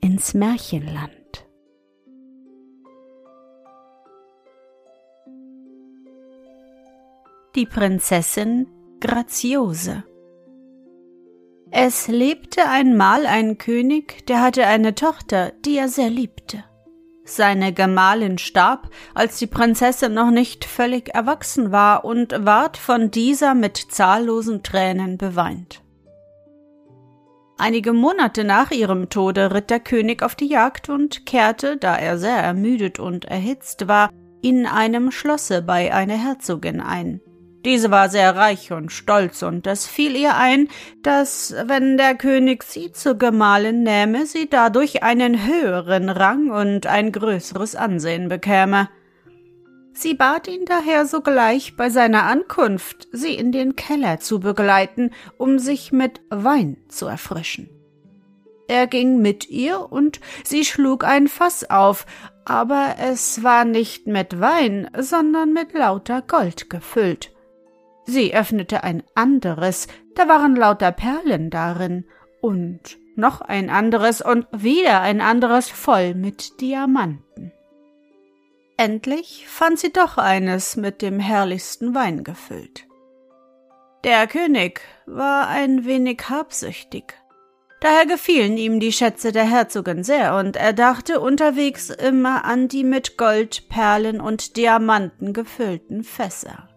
ins Märchenland. Die Prinzessin Graziose Es lebte einmal ein König, der hatte eine Tochter, die er sehr liebte. Seine Gemahlin starb, als die Prinzessin noch nicht völlig erwachsen war und ward von dieser mit zahllosen Tränen beweint. Einige Monate nach ihrem Tode ritt der König auf die Jagd und kehrte, da er sehr ermüdet und erhitzt war, in einem Schlosse bei einer Herzogin ein. Diese war sehr reich und stolz, und es fiel ihr ein, dass, wenn der König sie zur Gemahlin nähme, sie dadurch einen höheren Rang und ein größeres Ansehen bekäme. Sie bat ihn daher sogleich bei seiner Ankunft, sie in den Keller zu begleiten, um sich mit Wein zu erfrischen. Er ging mit ihr und sie schlug ein Fass auf, aber es war nicht mit Wein, sondern mit lauter Gold gefüllt. Sie öffnete ein anderes, da waren lauter Perlen darin, und noch ein anderes und wieder ein anderes voll mit Diamanten. Endlich fand sie doch eines mit dem herrlichsten Wein gefüllt. Der König war ein wenig habsüchtig. Daher gefielen ihm die Schätze der Herzogin sehr, und er dachte unterwegs immer an die mit Gold, Perlen und Diamanten gefüllten Fässer.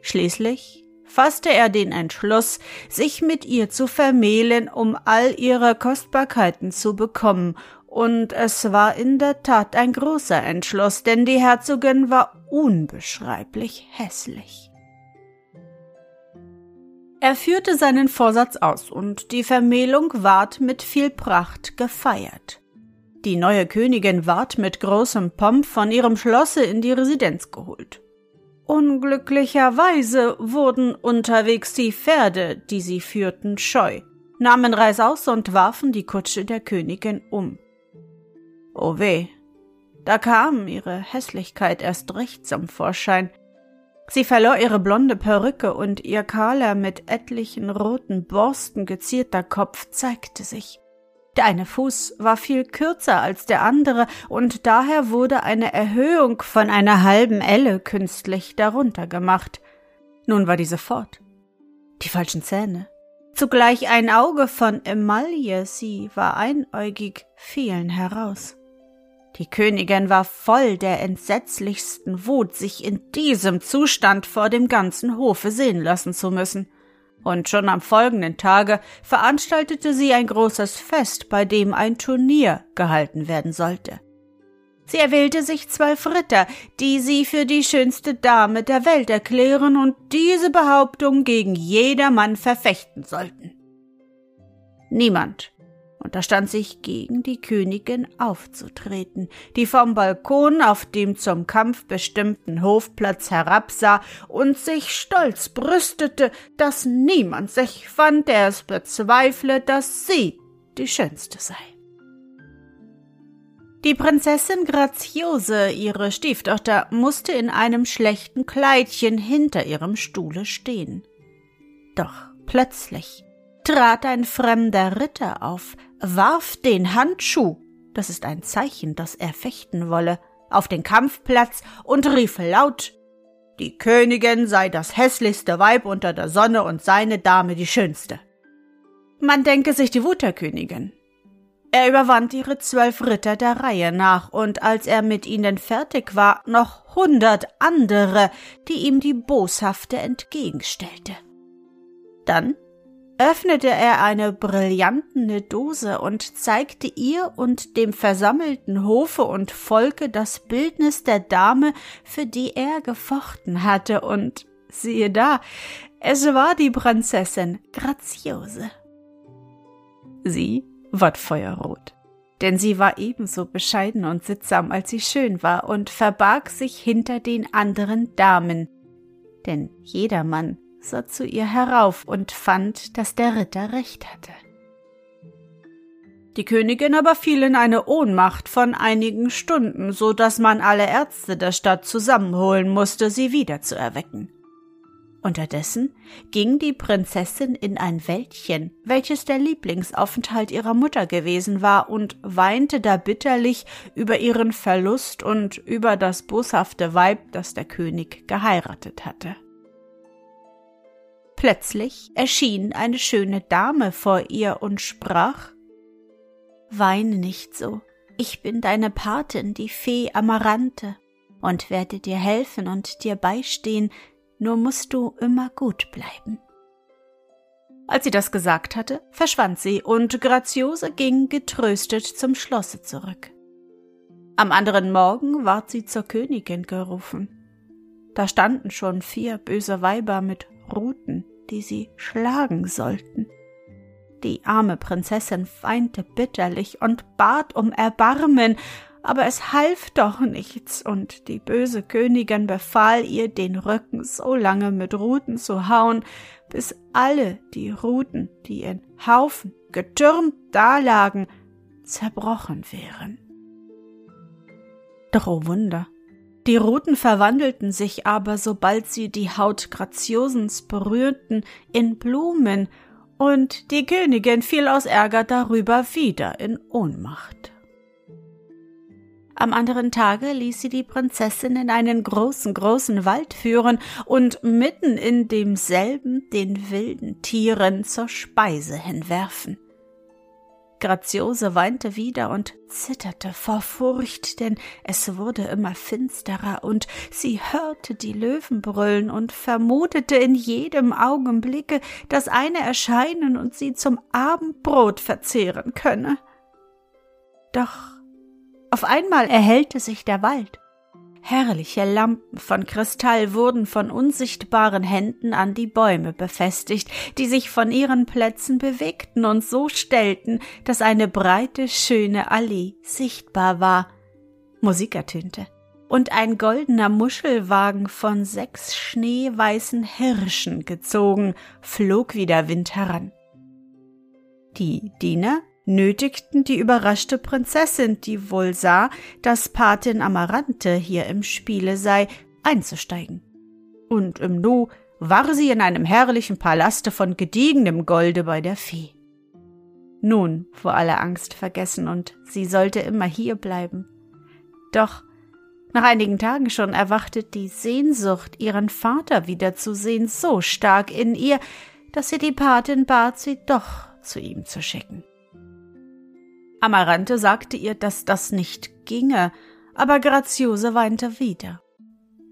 Schließlich fasste er den Entschluss, sich mit ihr zu vermählen, um all ihre Kostbarkeiten zu bekommen und es war in der Tat ein großer Entschluss, denn die Herzogin war unbeschreiblich hässlich. Er führte seinen Vorsatz aus, und die Vermählung ward mit viel Pracht gefeiert. Die neue Königin ward mit großem Pomp von ihrem Schlosse in die Residenz geholt. Unglücklicherweise wurden unterwegs die Pferde, die sie führten, scheu, nahmen Reißaus und warfen die Kutsche der Königin um. Oh weh, da kam ihre Hässlichkeit erst recht zum Vorschein. Sie verlor ihre blonde Perücke und ihr kahler mit etlichen roten Borsten gezierter Kopf zeigte sich. Der eine Fuß war viel kürzer als der andere, und daher wurde eine Erhöhung von einer halben Elle künstlich darunter gemacht. Nun war diese fort. Die falschen Zähne. Zugleich ein Auge von Emaille, sie war einäugig, fielen heraus. Die Königin war voll der entsetzlichsten Wut, sich in diesem Zustand vor dem ganzen Hofe sehen lassen zu müssen. Und schon am folgenden Tage veranstaltete sie ein großes Fest, bei dem ein Turnier gehalten werden sollte. Sie erwählte sich zwölf Ritter, die sie für die schönste Dame der Welt erklären und diese Behauptung gegen jedermann verfechten sollten. Niemand unterstand sich gegen die Königin aufzutreten, die vom Balkon auf dem zum Kampf bestimmten Hofplatz herabsah und sich stolz brüstete, dass niemand sich fand, der es bezweifle, dass sie die schönste sei. Die Prinzessin Graziose, ihre Stieftochter, musste in einem schlechten Kleidchen hinter ihrem Stuhle stehen. Doch plötzlich trat ein fremder Ritter auf, warf den Handschuh, das ist ein Zeichen, dass er fechten wolle, auf den Kampfplatz und rief laut Die Königin sei das hässlichste Weib unter der Sonne und seine Dame die schönste. Man denke sich die Wut der Königin. Er überwand ihre zwölf Ritter der Reihe nach, und als er mit ihnen fertig war, noch hundert andere, die ihm die Boshafte entgegenstellte. Dann öffnete er eine brillantene Dose und zeigte ihr und dem versammelten Hofe und Volke das Bildnis der Dame, für die er gefochten hatte, und siehe da, es war die Prinzessin Graziose. Sie ward feuerrot, denn sie war ebenso bescheiden und sittsam, als sie schön war, und verbarg sich hinter den anderen Damen, denn jedermann sah zu ihr herauf und fand, dass der Ritter recht hatte. Die Königin aber fiel in eine Ohnmacht von einigen Stunden, so dass man alle Ärzte der Stadt zusammenholen musste, sie wieder zu erwecken. Unterdessen ging die Prinzessin in ein Wäldchen, welches der Lieblingsaufenthalt ihrer Mutter gewesen war, und weinte da bitterlich über ihren Verlust und über das boshafte Weib, das der König geheiratet hatte. Plötzlich erschien eine schöne Dame vor ihr und sprach Weine nicht so, ich bin deine Patin, die Fee Amarante, und werde dir helfen und dir beistehen, nur musst du immer gut bleiben. Als sie das gesagt hatte, verschwand sie, und Graziose ging getröstet zum Schlosse zurück. Am anderen Morgen ward sie zur Königin gerufen. Da standen schon vier böse Weiber mit Ruten, die sie schlagen sollten. Die arme Prinzessin weinte bitterlich und bat um Erbarmen, aber es half doch nichts, und die böse Königin befahl ihr, den Rücken so lange mit Ruten zu hauen, bis alle die Ruten, die in Haufen getürmt dalagen, zerbrochen wären. Doch oh Wunder, die Ruten verwandelten sich aber, sobald sie die Haut Graziosens berührten, in Blumen, und die Königin fiel aus Ärger darüber wieder in Ohnmacht. Am anderen Tage ließ sie die Prinzessin in einen großen, großen Wald führen und mitten in demselben den wilden Tieren zur Speise hinwerfen. Graziose weinte wieder und zitterte vor Furcht, denn es wurde immer finsterer, und sie hörte die Löwen brüllen und vermutete in jedem Augenblicke, dass eine erscheinen und sie zum Abendbrot verzehren könne. Doch auf einmal erhellte sich der Wald. Herrliche Lampen von Kristall wurden von unsichtbaren Händen an die Bäume befestigt, die sich von ihren Plätzen bewegten und so stellten, dass eine breite, schöne Allee sichtbar war. Musik ertönte, und ein goldener Muschelwagen von sechs schneeweißen Hirschen gezogen flog wie der Wind heran. Die Diener nötigten die überraschte Prinzessin, die wohl sah, dass Patin Amarante hier im Spiele sei, einzusteigen. Und im Nu war sie in einem herrlichen Palaste von gediegenem Golde bei der Fee. Nun war alle Angst vergessen und sie sollte immer hier bleiben. Doch nach einigen Tagen schon erwachte die Sehnsucht, ihren Vater wiederzusehen, so stark in ihr, dass sie die Patin bat, sie doch zu ihm zu schicken. Amarante sagte ihr, dass das nicht ginge, aber Graziose weinte wieder.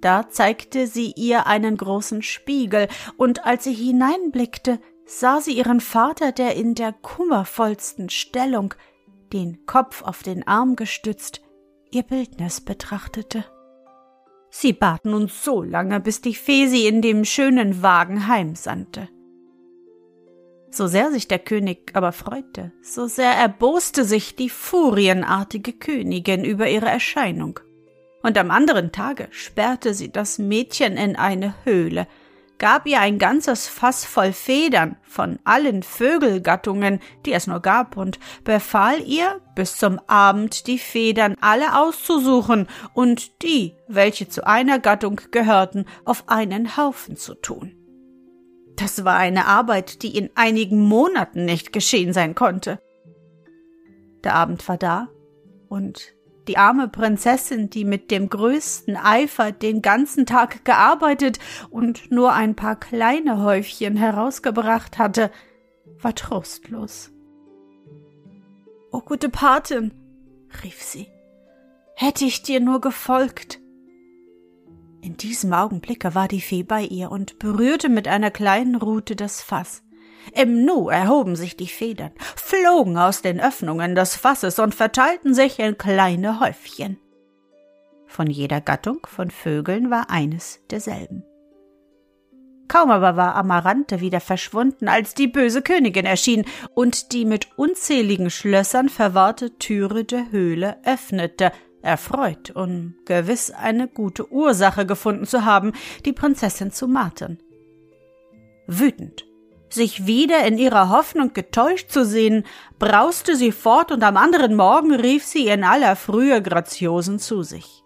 Da zeigte sie ihr einen großen Spiegel, und als sie hineinblickte, sah sie ihren Vater, der in der kummervollsten Stellung, den Kopf auf den Arm gestützt, ihr Bildnis betrachtete. Sie bat nun so lange, bis die Fee sie in dem schönen Wagen heimsandte. So sehr sich der König aber freute, so sehr erboste sich die furienartige Königin über ihre Erscheinung. Und am anderen Tage sperrte sie das Mädchen in eine Höhle, gab ihr ein ganzes Fass voll Federn von allen Vögelgattungen, die es nur gab, und befahl ihr, bis zum Abend die Federn alle auszusuchen und die, welche zu einer Gattung gehörten, auf einen Haufen zu tun. Das war eine Arbeit, die in einigen Monaten nicht geschehen sein konnte. Der Abend war da, und die arme Prinzessin, die mit dem größten Eifer den ganzen Tag gearbeitet und nur ein paar kleine Häufchen herausgebracht hatte, war trostlos. O gute Patin, rief sie, hätte ich dir nur gefolgt. In diesem Augenblicke war die Fee bei ihr und berührte mit einer kleinen Rute das Fass. Im Nu erhoben sich die Federn, flogen aus den Öffnungen des Fasses und verteilten sich in kleine Häufchen. Von jeder Gattung von Vögeln war eines derselben. Kaum aber war Amarante wieder verschwunden, als die böse Königin erschien und die mit unzähligen Schlössern verwahrte Türe der Höhle öffnete, erfreut, um gewiss eine gute Ursache gefunden zu haben, die Prinzessin zu martern. Wütend sich wieder in ihrer Hoffnung getäuscht zu sehen, brauste sie fort und am anderen Morgen rief sie in aller Frühe Graziosen zu sich.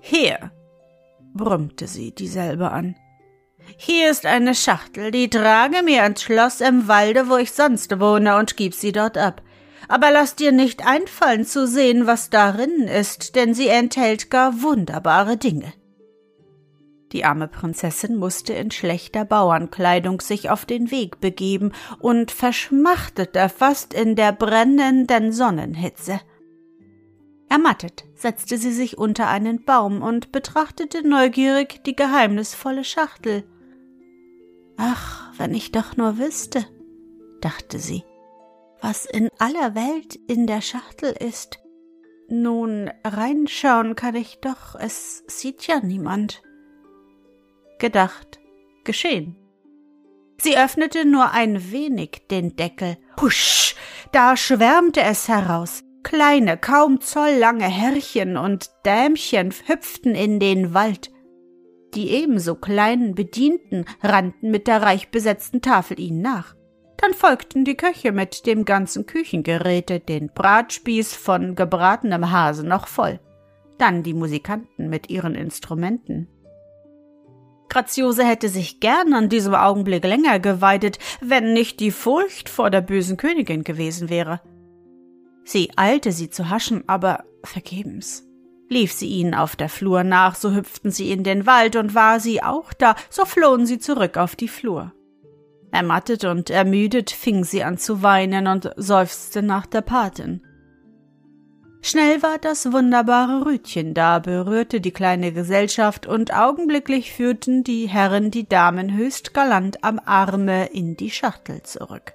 Hier, brummte sie dieselbe an. Hier ist eine Schachtel, die trage mir ans Schloss im Walde, wo ich sonst wohne, und gib sie dort ab. Aber lass dir nicht einfallen zu sehen, was darin ist, denn sie enthält gar wunderbare Dinge. Die arme Prinzessin musste in schlechter Bauernkleidung sich auf den Weg begeben und verschmachtete fast in der brennenden Sonnenhitze. Ermattet setzte sie sich unter einen Baum und betrachtete neugierig die geheimnisvolle Schachtel. Ach, wenn ich doch nur wüsste, dachte sie, was in aller Welt in der Schachtel ist. Nun, reinschauen kann ich doch, es sieht ja niemand gedacht, geschehen. Sie öffnete nur ein wenig den Deckel. Husch, da schwärmte es heraus. Kleine, kaum zolllange Herrchen und Dämchen hüpften in den Wald. Die ebenso kleinen Bedienten rannten mit der reich besetzten Tafel ihnen nach. Dann folgten die Köche mit dem ganzen Küchengeräte, den Bratspieß von gebratenem Hase noch voll. Dann die Musikanten mit ihren Instrumenten. Graziose hätte sich gern an diesem Augenblick länger geweidet, wenn nicht die Furcht vor der bösen Königin gewesen wäre. Sie eilte sie zu haschen, aber vergebens. Lief sie ihnen auf der Flur nach, so hüpften sie in den Wald, und war sie auch da, so flohen sie zurück auf die Flur. Ermattet und ermüdet fing sie an zu weinen und seufzte nach der Patin. Schnell war das wunderbare Rütchen da, berührte die kleine Gesellschaft, und augenblicklich führten die Herren die Damen höchst galant am Arme in die Schachtel zurück.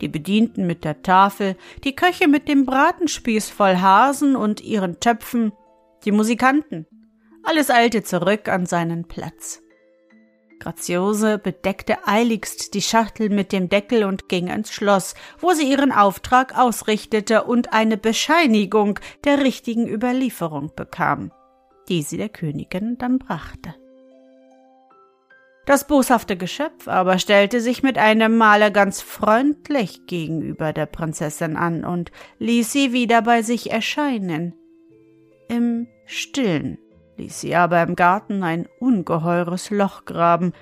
Die Bedienten mit der Tafel, die Köche mit dem Bratenspieß voll Hasen und ihren Töpfen, die Musikanten. Alles eilte zurück an seinen Platz. Graziose bedeckte eiligst die Schachtel mit dem Deckel und ging ins Schloss, wo sie ihren Auftrag ausrichtete und eine Bescheinigung der richtigen Überlieferung bekam, die sie der Königin dann brachte. Das boshafte Geschöpf aber stellte sich mit einem Male ganz freundlich gegenüber der Prinzessin an und ließ sie wieder bei sich erscheinen. Im Stillen ließ sie aber im Garten ein ungeheures Loch graben,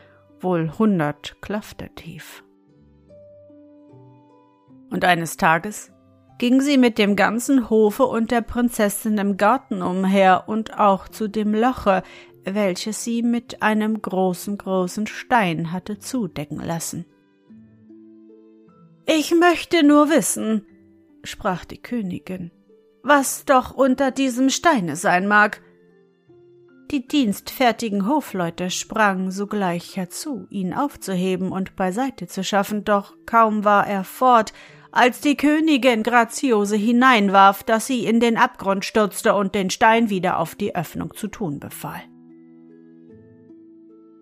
wohl hundert Klafter tief. Und eines Tages ging sie mit dem ganzen Hofe und der Prinzessin im Garten umher und auch zu dem Loche, welches sie mit einem großen, großen Stein hatte zudecken lassen. Ich möchte nur wissen, sprach die Königin, was doch unter diesem Steine sein mag, die dienstfertigen Hofleute sprangen sogleich herzu, ihn aufzuheben und beiseite zu schaffen, doch kaum war er fort, als die Königin Graziose hineinwarf, dass sie in den Abgrund stürzte und den Stein wieder auf die Öffnung zu tun befahl.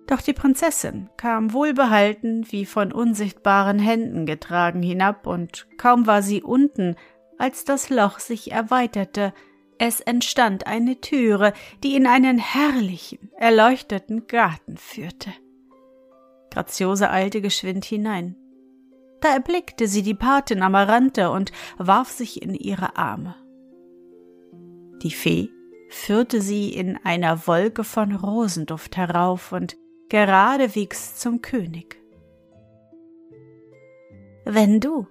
Doch die Prinzessin kam wohlbehalten wie von unsichtbaren Händen getragen hinab, und kaum war sie unten, als das Loch sich erweiterte, es entstand eine Türe, die in einen herrlichen, erleuchteten Garten führte. Graziose eilte geschwind hinein. Da erblickte sie die Patin Amarante und warf sich in ihre Arme. Die Fee führte sie in einer Wolke von Rosenduft herauf und geradewegs zum König. Wenn du,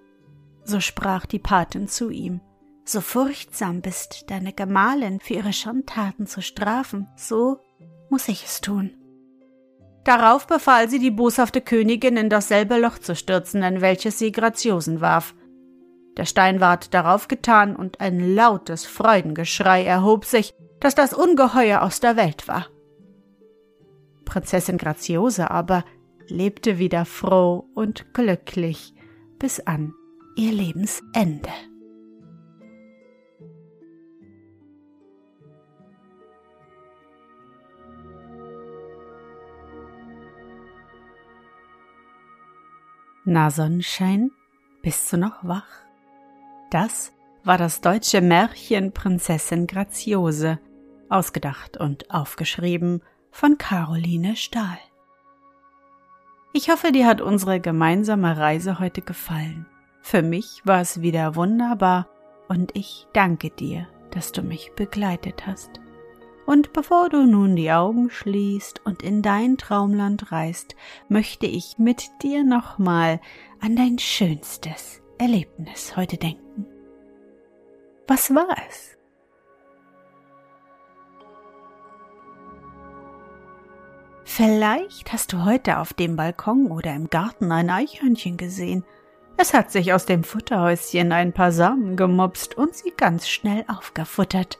so sprach die Patin zu ihm, so furchtsam bist, deine Gemahlin für ihre Schandtaten zu strafen, so muss ich es tun. Darauf befahl sie die boshafte Königin in dasselbe Loch zu stürzen, in welches sie Graziosen warf. Der Stein ward darauf getan, und ein lautes Freudengeschrei erhob sich, dass das Ungeheuer aus der Welt war. Prinzessin Graziose aber lebte wieder froh und glücklich bis an ihr Lebensende. Na Sonnenschein, bist du noch wach? Das war das deutsche Märchen Prinzessin Graziose, ausgedacht und aufgeschrieben von Caroline Stahl. Ich hoffe, dir hat unsere gemeinsame Reise heute gefallen. Für mich war es wieder wunderbar und ich danke dir, dass du mich begleitet hast. Und bevor du nun die Augen schließt und in dein Traumland reist, möchte ich mit dir nochmal an dein schönstes Erlebnis heute denken. Was war es? Vielleicht hast du heute auf dem Balkon oder im Garten ein Eichhörnchen gesehen. Es hat sich aus dem Futterhäuschen ein paar Samen gemopst und sie ganz schnell aufgefuttert.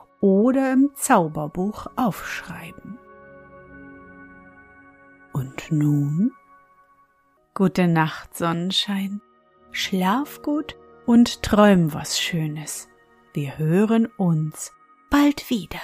oder im Zauberbuch aufschreiben. Und nun? Gute Nacht, Sonnenschein. Schlaf gut und träum was Schönes. Wir hören uns bald wieder.